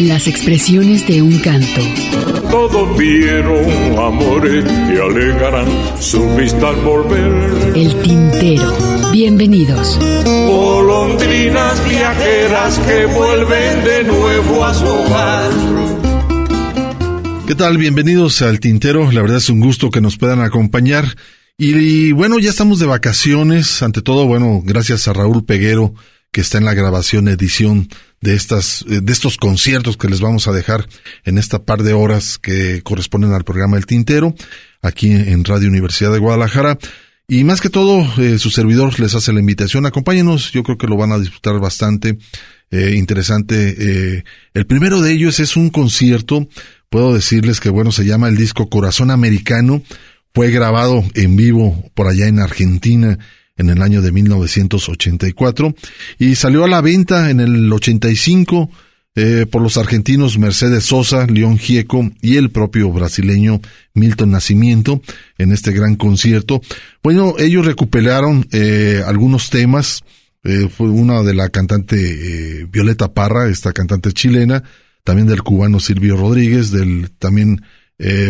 Las expresiones de un canto. Todos vieron amores que alegarán su vista al volver. El tintero. Bienvenidos. Golondrinas viajeras que vuelven de nuevo a su hogar. ¿Qué tal? Bienvenidos al Tintero. La verdad es un gusto que nos puedan acompañar. Y, y, bueno, ya estamos de vacaciones. Ante todo, bueno, gracias a Raúl Peguero, que está en la grabación, edición de estas, de estos conciertos que les vamos a dejar en esta par de horas que corresponden al programa El Tintero, aquí en Radio Universidad de Guadalajara. Y más que todo, eh, su servidor les hace la invitación. Acompáñenos, yo creo que lo van a disfrutar bastante. Eh, interesante. Eh, el primero de ellos es un concierto. Puedo decirles que, bueno, se llama el disco Corazón Americano. Fue grabado en vivo por allá en Argentina en el año de 1984 y salió a la venta en el 85 eh, por los argentinos Mercedes Sosa, León Gieco y el propio brasileño Milton Nacimiento en este gran concierto. Bueno, ellos recuperaron eh, algunos temas, eh, fue una de la cantante eh, Violeta Parra, esta cantante chilena, también del cubano Silvio Rodríguez, del también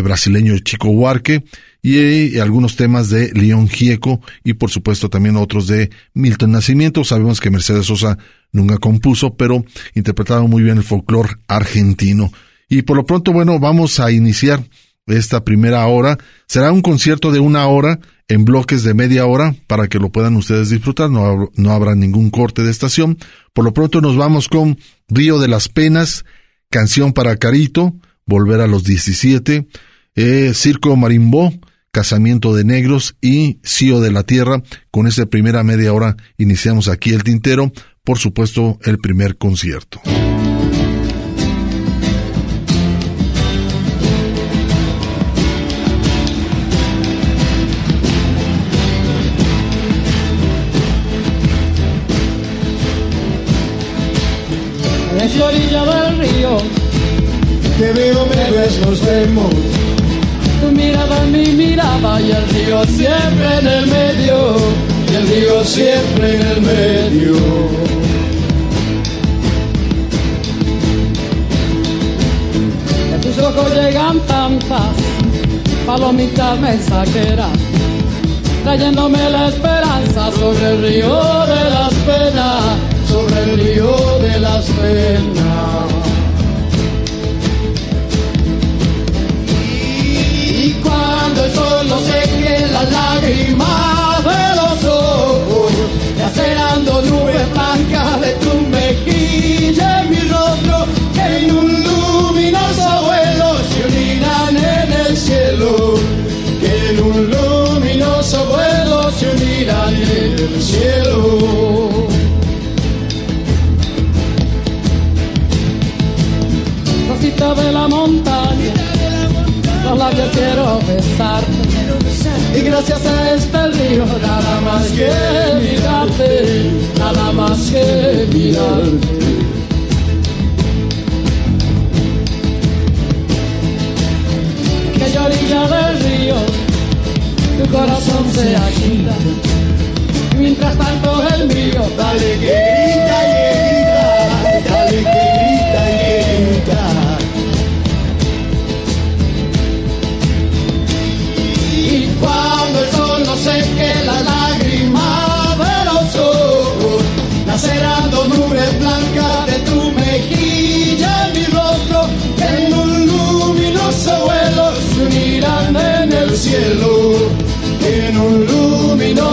brasileño Chico Huarque, y, algunos temas de León Gieco y por supuesto también otros de Milton Nacimiento. Sabemos que Mercedes Sosa nunca compuso, pero interpretaba muy bien el folclore argentino. Y por lo pronto, bueno, vamos a iniciar esta primera hora. Será un concierto de una hora en bloques de media hora para que lo puedan ustedes disfrutar. No, no habrá ningún corte de estación. Por lo pronto nos vamos con Río de las Penas, Canción para Carito, Volver a los 17, eh, Circo Marimbó, Casamiento de Negros y Cío de la Tierra. Con esta primera media hora iniciamos aquí el tintero, por supuesto el primer concierto. En la orilla del río, Te veo, me vemos. Mi mirada y el río siempre en el medio. Y el río siempre en el medio. De tus ojos llegan tantas palomitas mensajeras, trayéndome la esperanza sobre el río de las penas, Sobre el río de las penas. Y gracias a este río nada más que mirarte, nada más que mirarte. que yo orilla del río, tu corazón se agita. Mientras tanto el mío, Dale que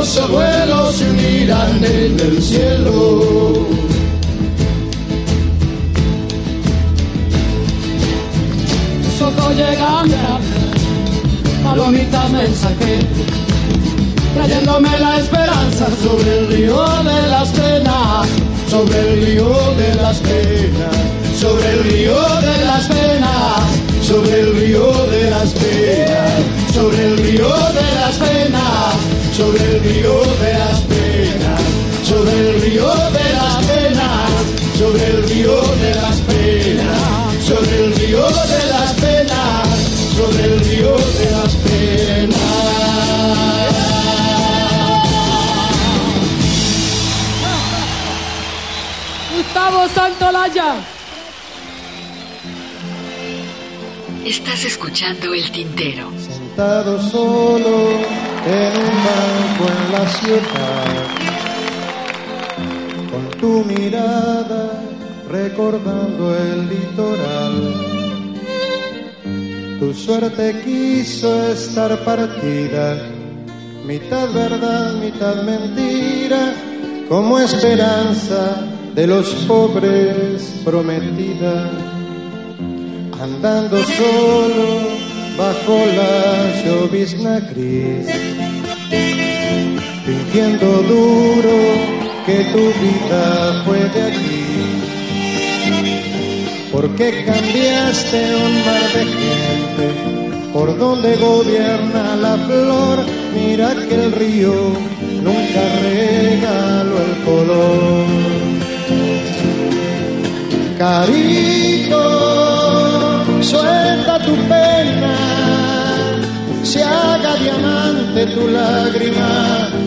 luminoso vuelo se unirán en el cielo. tus ojos llegan palomita mensajera, trayéndome la esperanza sobre el río de las penas, sobre el río de las penas, río de las penas, sobre el río de las penas, sobre el río de las penas, sobre el río de las penas, sobre el río de las penas. Gustavo Santolaya. Estás escuchando el tintero. Sentado solo en un banco en la ciudad, con tu mirada recordando el litoral. Tu suerte quiso estar partida, mitad verdad, mitad mentira, como esperanza de los pobres prometida. Andando solo bajo la llovizna gris, fingiendo duro que tu vida fue de aquí. Porque cambiaste un mar de gente por donde gobierna la flor? Mira que el río nunca regaló el color. Carito, suelta tu pena, tu lágrima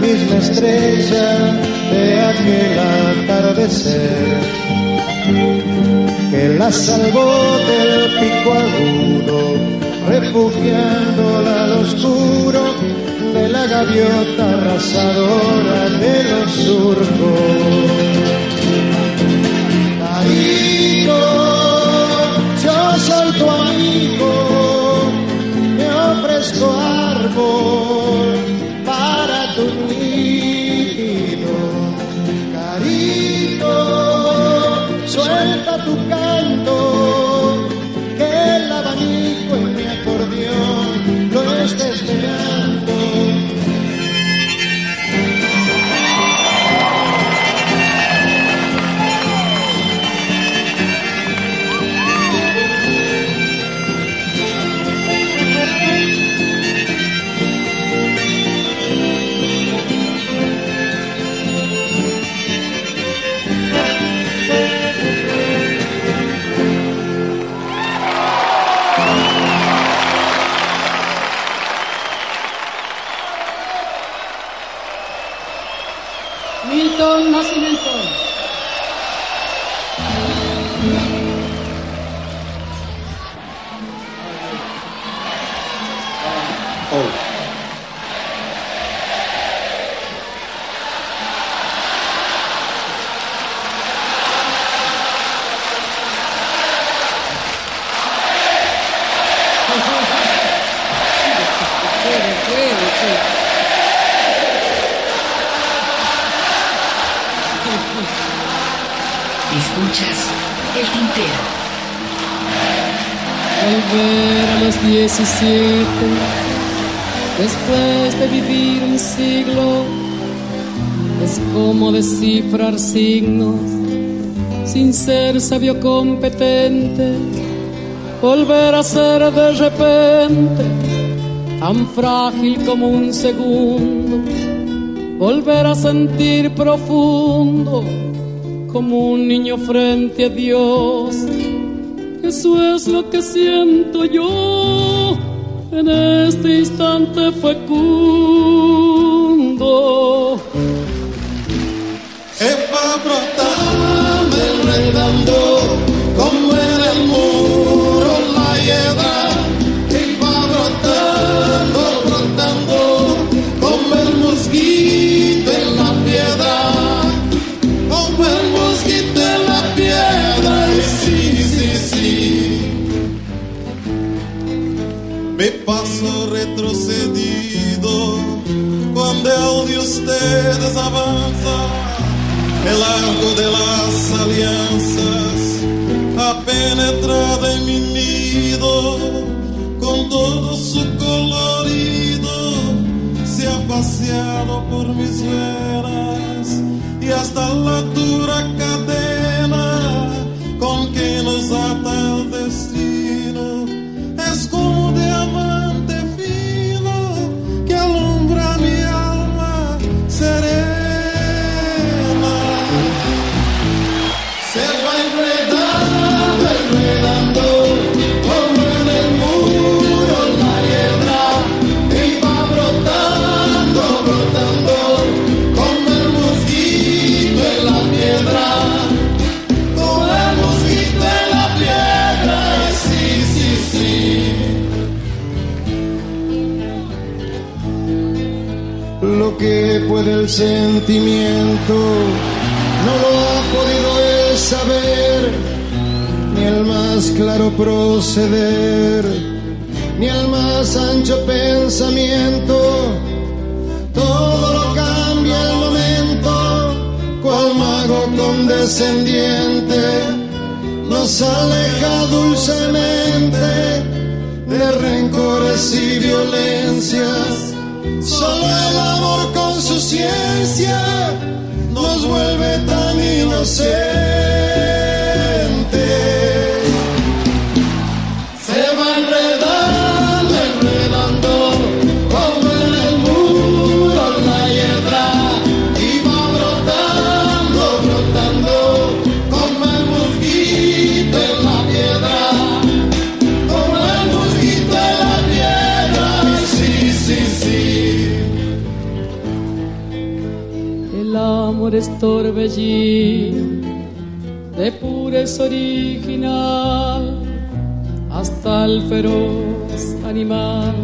misma estrella de aquel atardecer que la salvó del pico agudo, refugiándola al oscuro de la gaviota arrasadora de los A los 17, después de vivir un siglo, es como descifrar signos sin ser sabio competente. Volver a ser de repente tan frágil como un segundo, volver a sentir profundo como un niño frente a Dios. Eso es lo que siento yo en este instante fecundo. va brotando, enredando, el de ustedes avanza el largo de las alianzas ha penetrado en mi nido con todo su colorido se ha paseado por mis venas y hasta la dura cadena con que nos ata el destino puede el sentimiento no lo ha podido él saber, ni el más claro proceder, ni el más ancho pensamiento. Todo lo cambia el momento, cual mago condescendiente nos aleja dulcemente de rencores y violencias. Solo el amor con su ciencia nos vuelve tan inocentes. Es torbellino de pureza original hasta el feroz animal.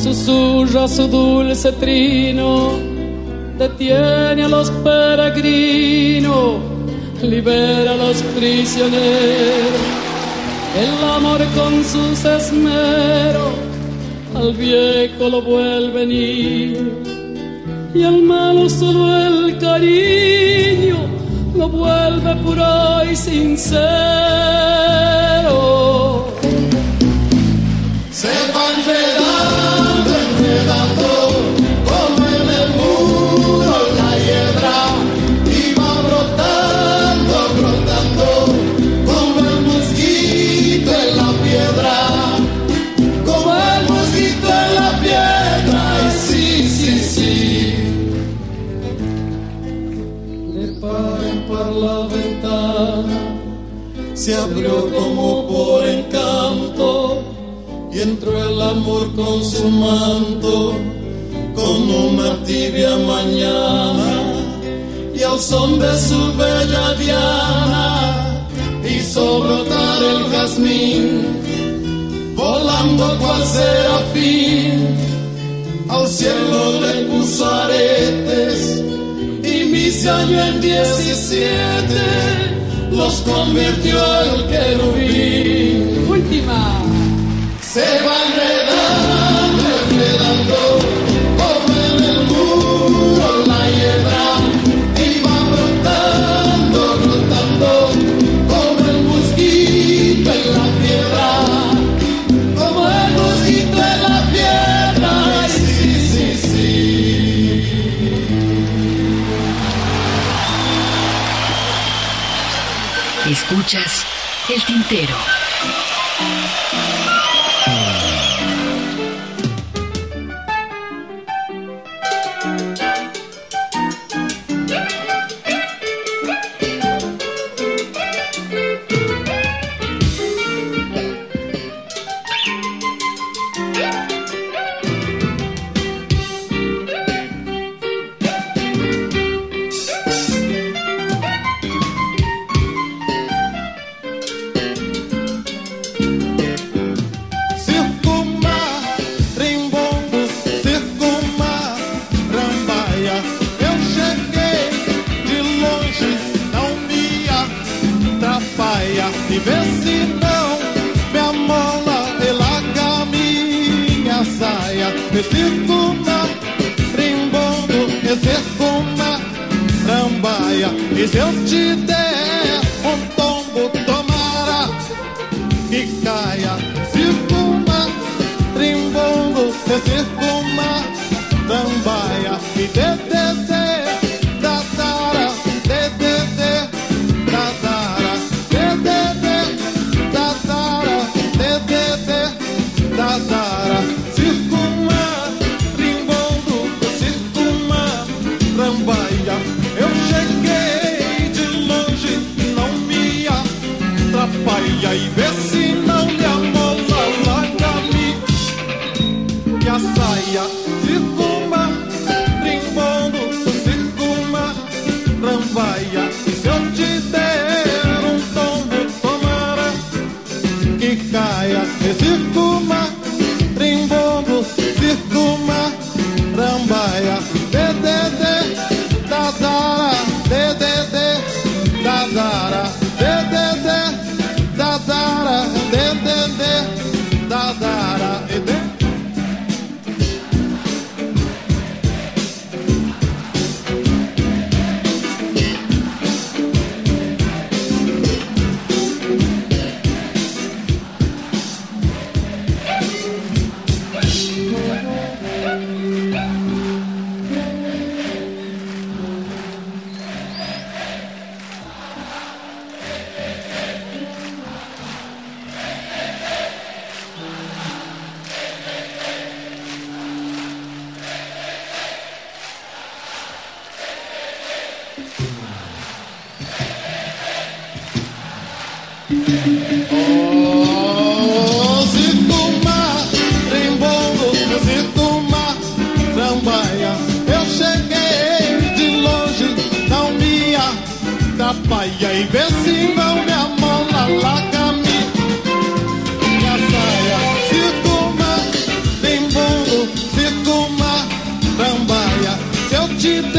Susurra su dulce trino, detiene a los peregrinos, libera a los prisioneros. El amor con sus esmeros al viejo lo vuelve niño y al malo solo el cariño lo vuelve puro y sincero. Se abrió como por encanto y entró el amor con su manto con una tibia mañana. Y al son de su bella diana hizo brotar el jazmín volando cual serafín. Al cielo le puso aretes y mis años en diecisiete los convirtió el querubín. Última. Se va enredando, enredando, El tintero. Ai, ai, vê se vão me amola, laca-me Minha saia se toma, bem bolo, se trambaia Se eu te der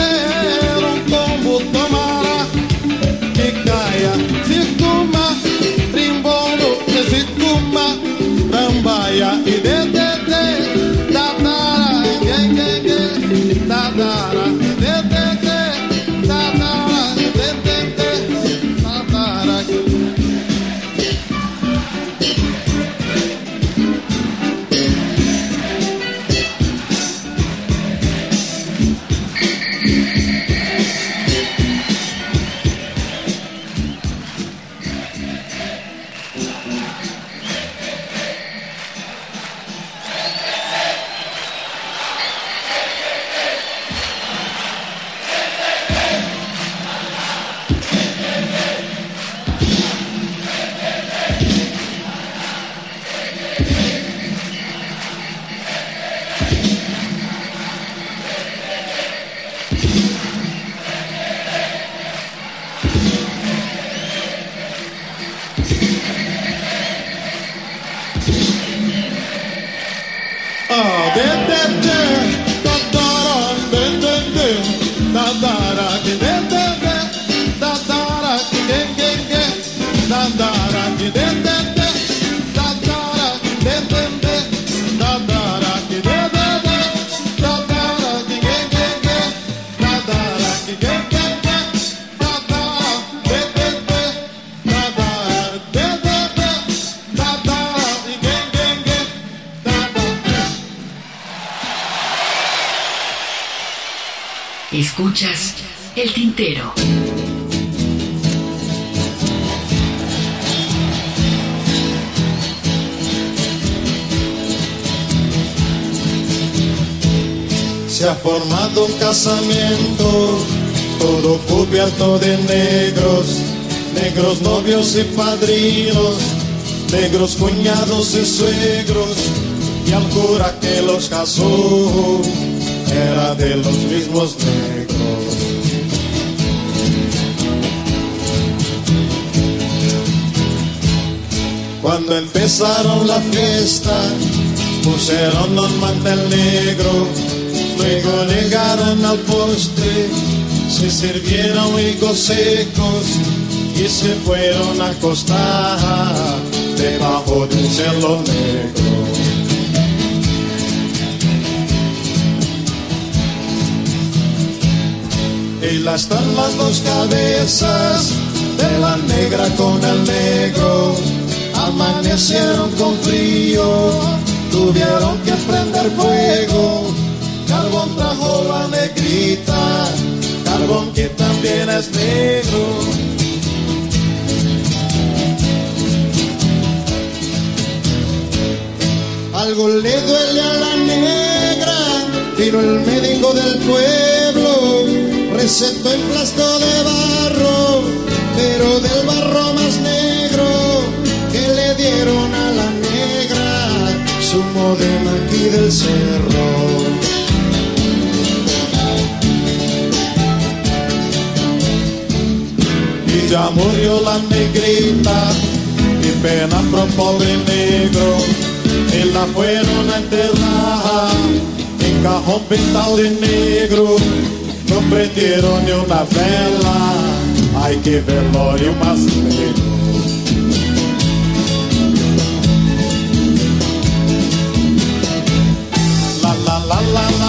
casamiento, todo cubierto de negros, negros novios y padrinos, negros cuñados y suegros, y al cura que los casó era de los mismos negros. Cuando empezaron la fiesta, pusieron un mantel negro Luego llegaron al postre, se sirvieron higos secos y se fueron a acostar debajo de un cielo negro. Y las están las dos cabezas de la negra con el negro. Amanecieron con frío, tuvieron que prender fuego. Carbón trajo la negrita, carbón que también es negro. Algo le duele a la negra, vino el médico del pueblo, recetó en plasto de barro, pero del barro más negro le dieron a la negra, su modelo aquí del cerro. Y ya murió la negrita, y pena pro pobre negro y la fueron a enterrar en cajón pintado de negro. No prendieron ni una vela, hay que velorio más negro.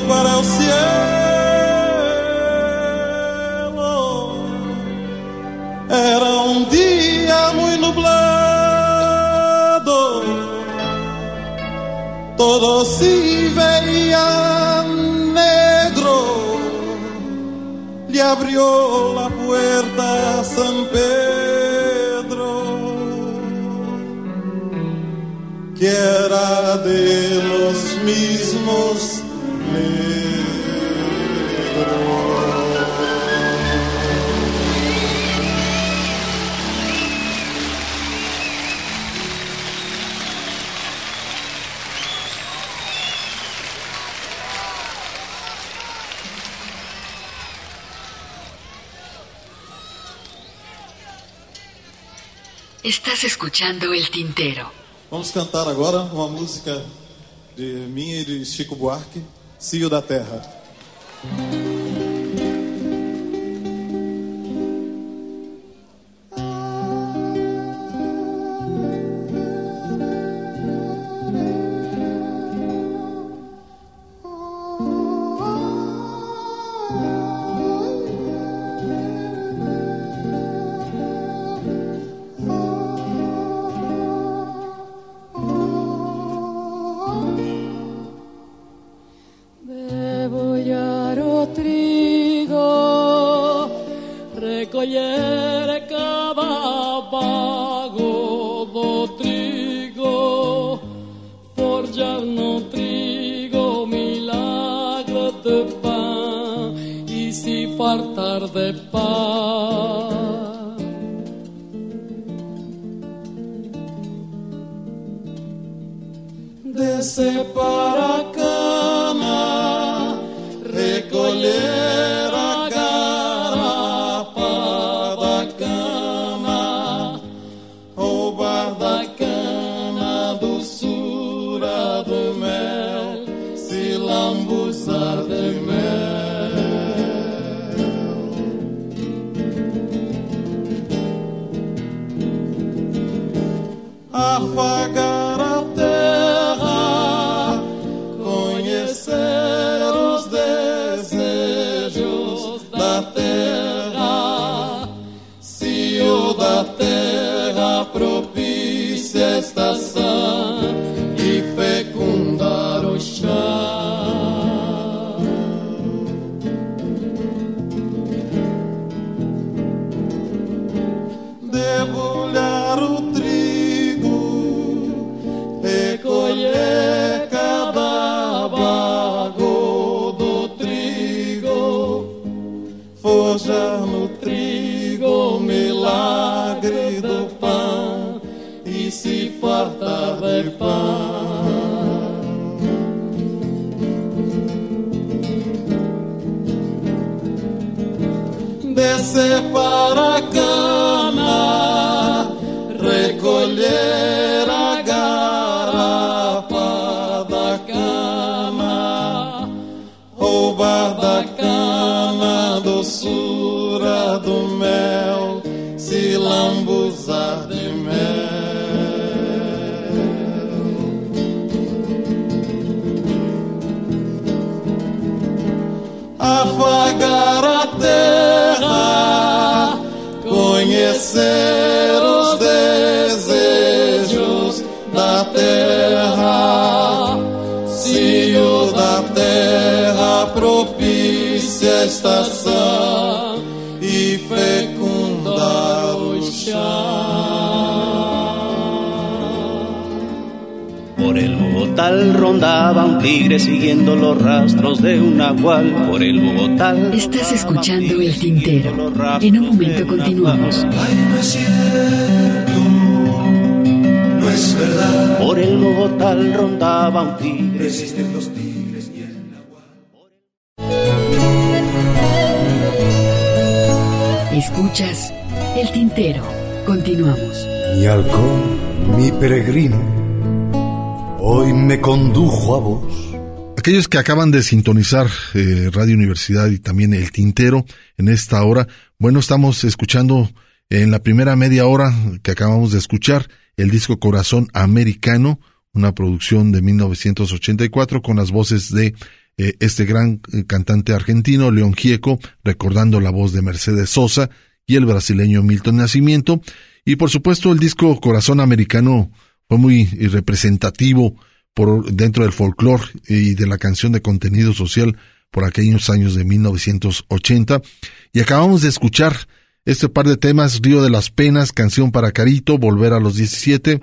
para o cielo. Era um dia muito nublado, todo se veía negro. Lhe abriu a puerta a San Pedro, que era de los mismos Estás escuchando el tintero. Vamos cantar agora uma música de minha e de Chico Buarque, Cio da Terra. de separacana, recolher. Estação e fecundar o chão. Por el Bogotá rondaba un tigre siguiendo los rastros de un nahual. Por el Bogotá. Estás escuchando el tintero. En un momento continuamos. Ay, no es cierto, no es verdad. Por el Bogotá rondaba un tigre. Existen los Escuchas el tintero. Continuamos. Mi halcón, mi peregrino, hoy me condujo a vos. Aquellos que acaban de sintonizar eh, Radio Universidad y también el Tintero en esta hora, bueno, estamos escuchando en la primera media hora que acabamos de escuchar el disco Corazón Americano, una producción de 1984 con las voces de eh, este gran eh, cantante argentino, León Gieco, recordando la voz de Mercedes Sosa y el brasileño Milton Nacimiento. Y por supuesto el disco Corazón Americano fue muy representativo por dentro del folclore y de la canción de contenido social por aquellos años de 1980. Y acabamos de escuchar este par de temas, Río de las Penas, Canción para Carito, Volver a los 17,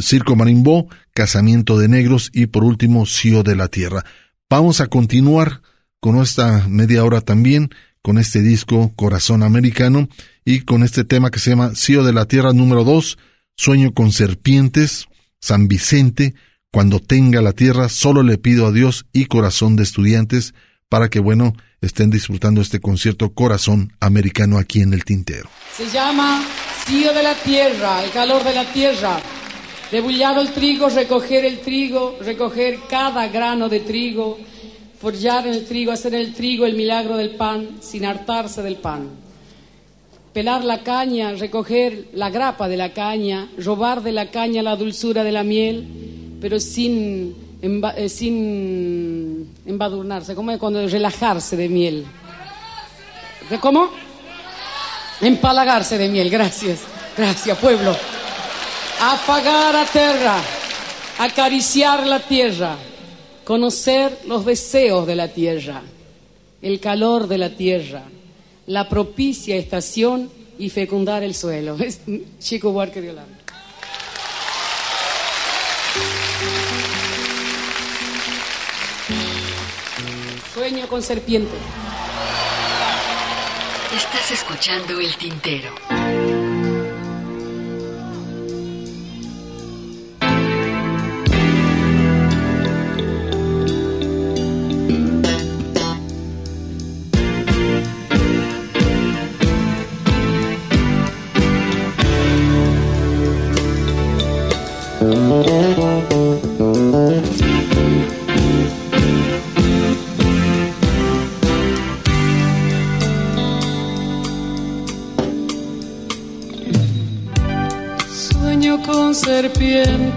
Circo Marimbó, Casamiento de Negros y por último, Cío de la Tierra. Vamos a continuar con esta media hora también, con este disco Corazón Americano y con este tema que se llama Cío de la Tierra número 2, Sueño con Serpientes, San Vicente, cuando tenga la tierra, solo le pido a Dios y corazón de estudiantes para que, bueno, estén disfrutando este concierto Corazón Americano aquí en el Tintero. Se llama Cío de la tierra, el calor de la tierra. Debullado el trigo, recoger el trigo, recoger cada grano de trigo, forjar en el trigo, hacer en el trigo el milagro del pan, sin hartarse del pan. Pelar la caña, recoger la grapa de la caña, robar de la caña la dulzura de la miel, pero sin, emba- eh, sin embadurnarse, como cuando relajarse de miel. ¿De ¿Cómo? Empalagarse de miel, gracias. Gracias, pueblo. Afagar a tierra, acariciar la tierra, conocer los deseos de la tierra, el calor de la tierra, la propicia estación y fecundar el suelo. Es Chico Huarque de Holanda. Sueño con serpiente. Estás escuchando el tintero.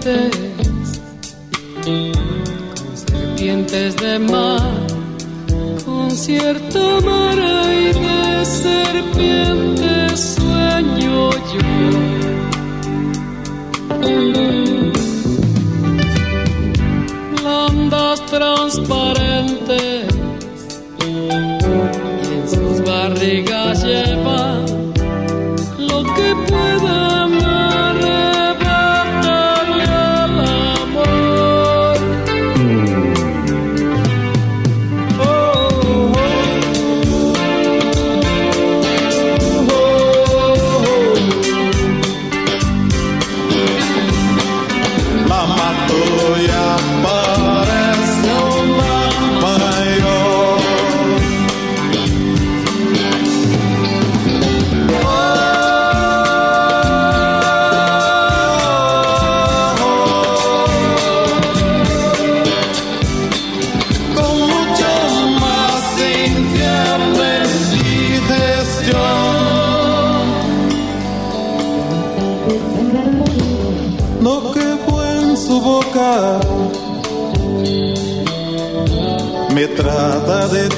Serpientes,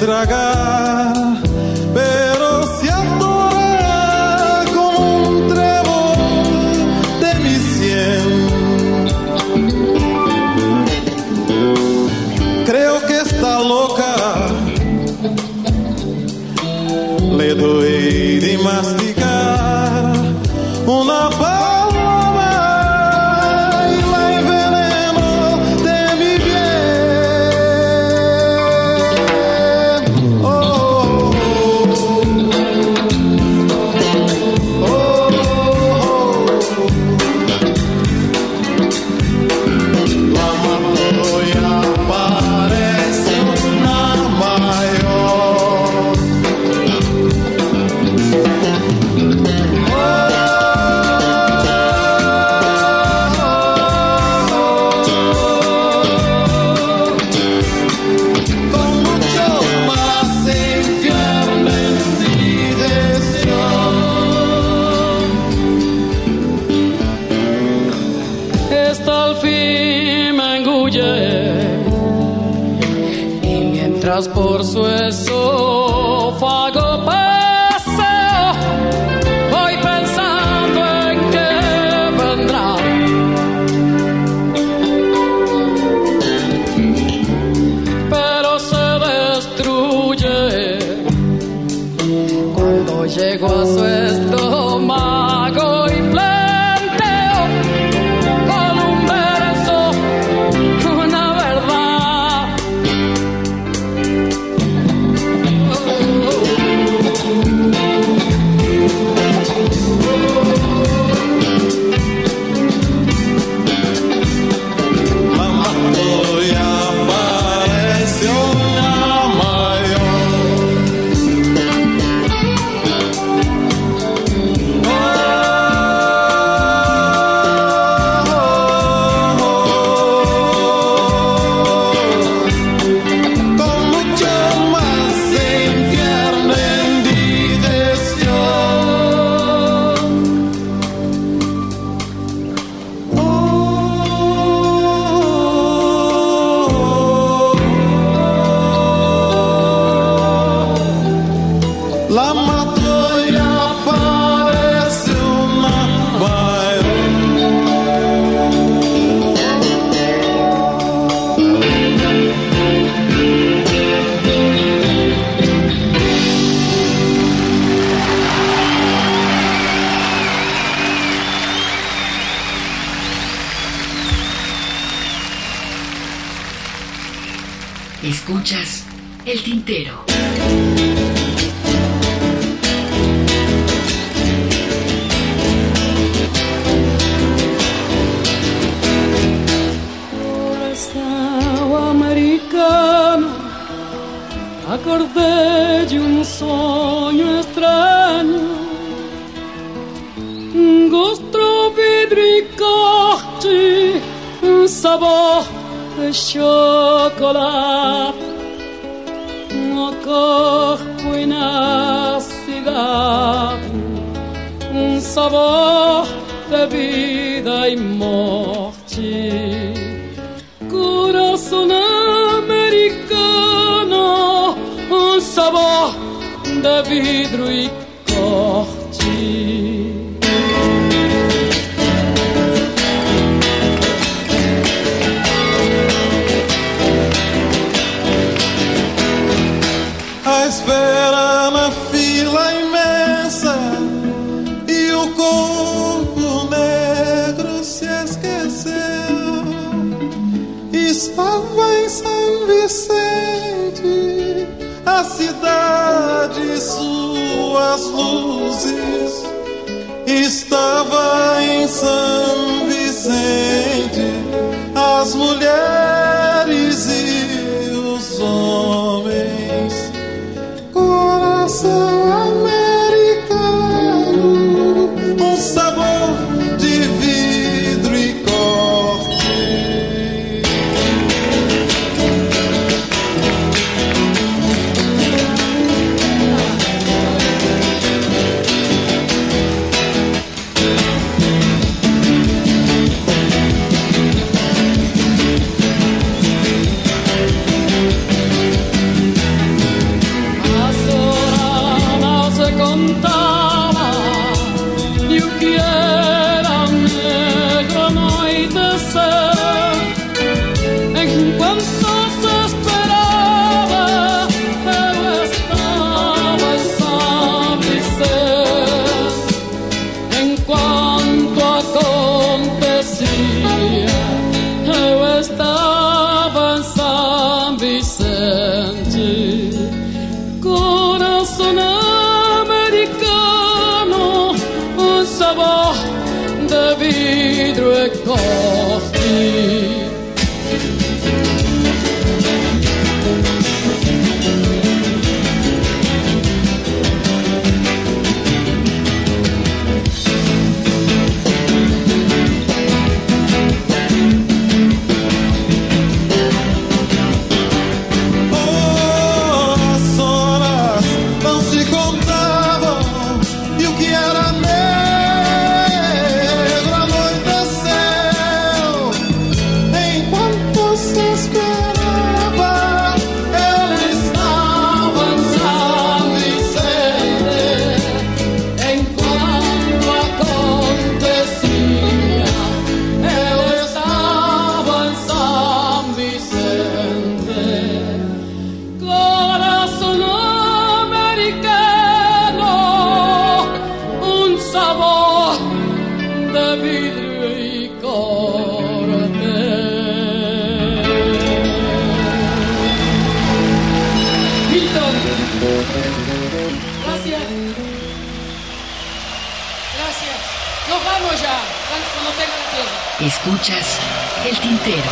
estragar. Escuchas el tintero. americano, acordé de un sueño extraño. Gosto vidro e corte, um sabor. chocolate no corpo e na cidade um sabor de vida e morte. Coração americano, um sabor de vidro e cidade suas luzes estava em São Vicente. As mulheres Escuchas el tintero.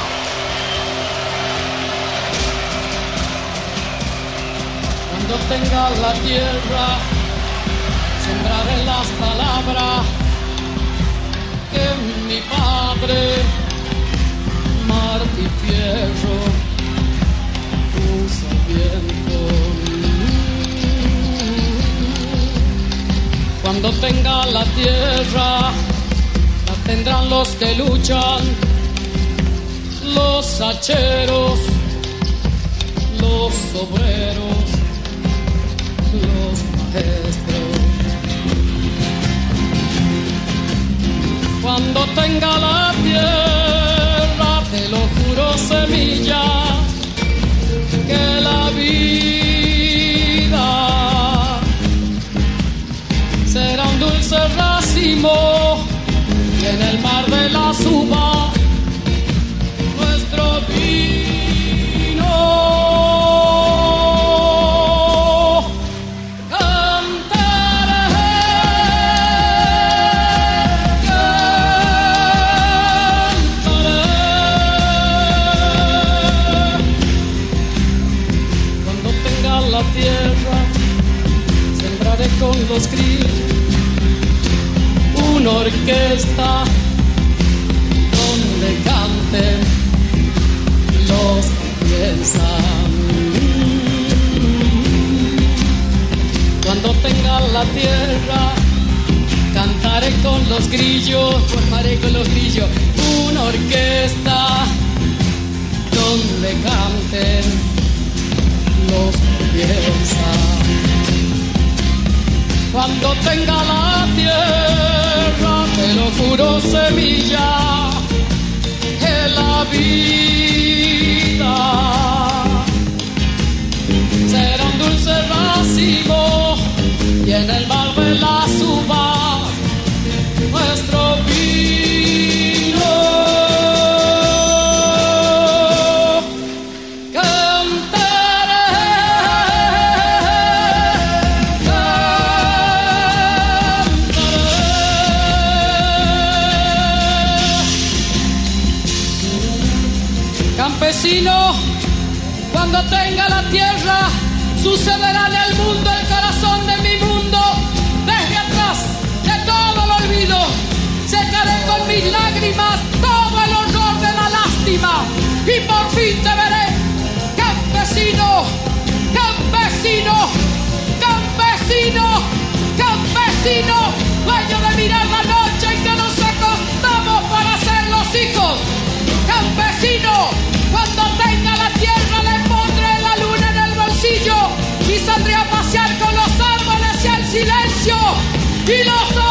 Cuando tenga la tierra, sembraré las palabras que mi padre, Martí Fierro, puso viento. Cuando tenga la tierra, tendrán los que luchan, los hacheros, los obreros, los maestros. Cuando tenga la tierra, te lo juro semilla, que la vida será un dulce racimo en el mar orquesta donde canten los piensan. Cuando tenga la tierra, cantaré con los grillos, formaré con los grillos una orquesta donde canten los piensan. Cuando tenga la tierra, te lo juro semilla, que la vida será un dulce racimo y en el mar de la suba nuestro vino. Cuando tenga la tierra, sucederá en el mundo el corazón de mi mundo. Desde atrás de todo el olvido, secaré con mis lágrimas todo el horror de la lástima y por fin te veré, campesino, campesino, campesino, campesino, dueño de mirar la noche en que nos acostamos para ser los hijos. Campesino, silencio y los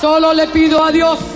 Solo le pido a Dios.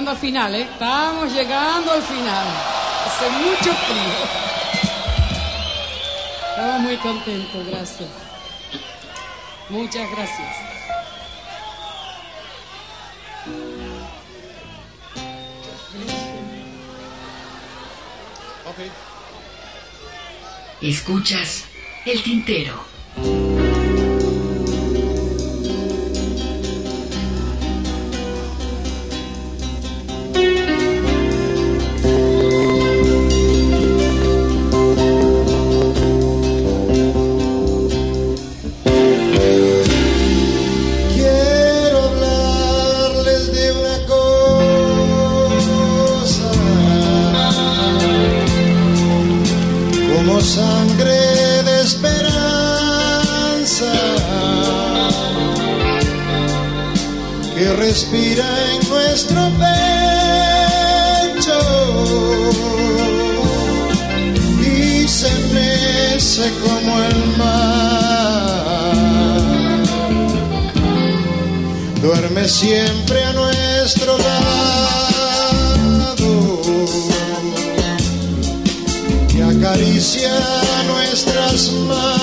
llegando al final, ¿eh? Estamos llegando al final. Hace mucho frío. Estamos muy contentos, gracias. Muchas gracias. Okay. Escuchas el tintero. Sangre de esperanza que respira en nuestro pecho y se mece como el mar. Duerme siempre a nuestro lado. acaricia nuestras manos.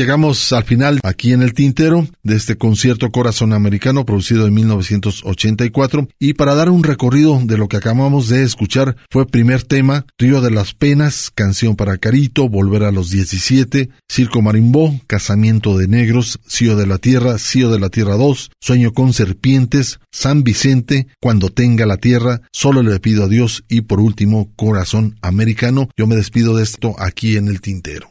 Llegamos al final aquí en el tintero de este concierto Corazón Americano producido en 1984 y para dar un recorrido de lo que acabamos de escuchar fue primer tema Río de las Penas, Canción para Carito, Volver a los 17, Circo Marimbó, Casamiento de Negros, Cío de la Tierra, Cío de la Tierra 2, Sueño con Serpientes, San Vicente, Cuando tenga la Tierra, Solo le pido a Dios y por último Corazón Americano. Yo me despido de esto aquí en el tintero.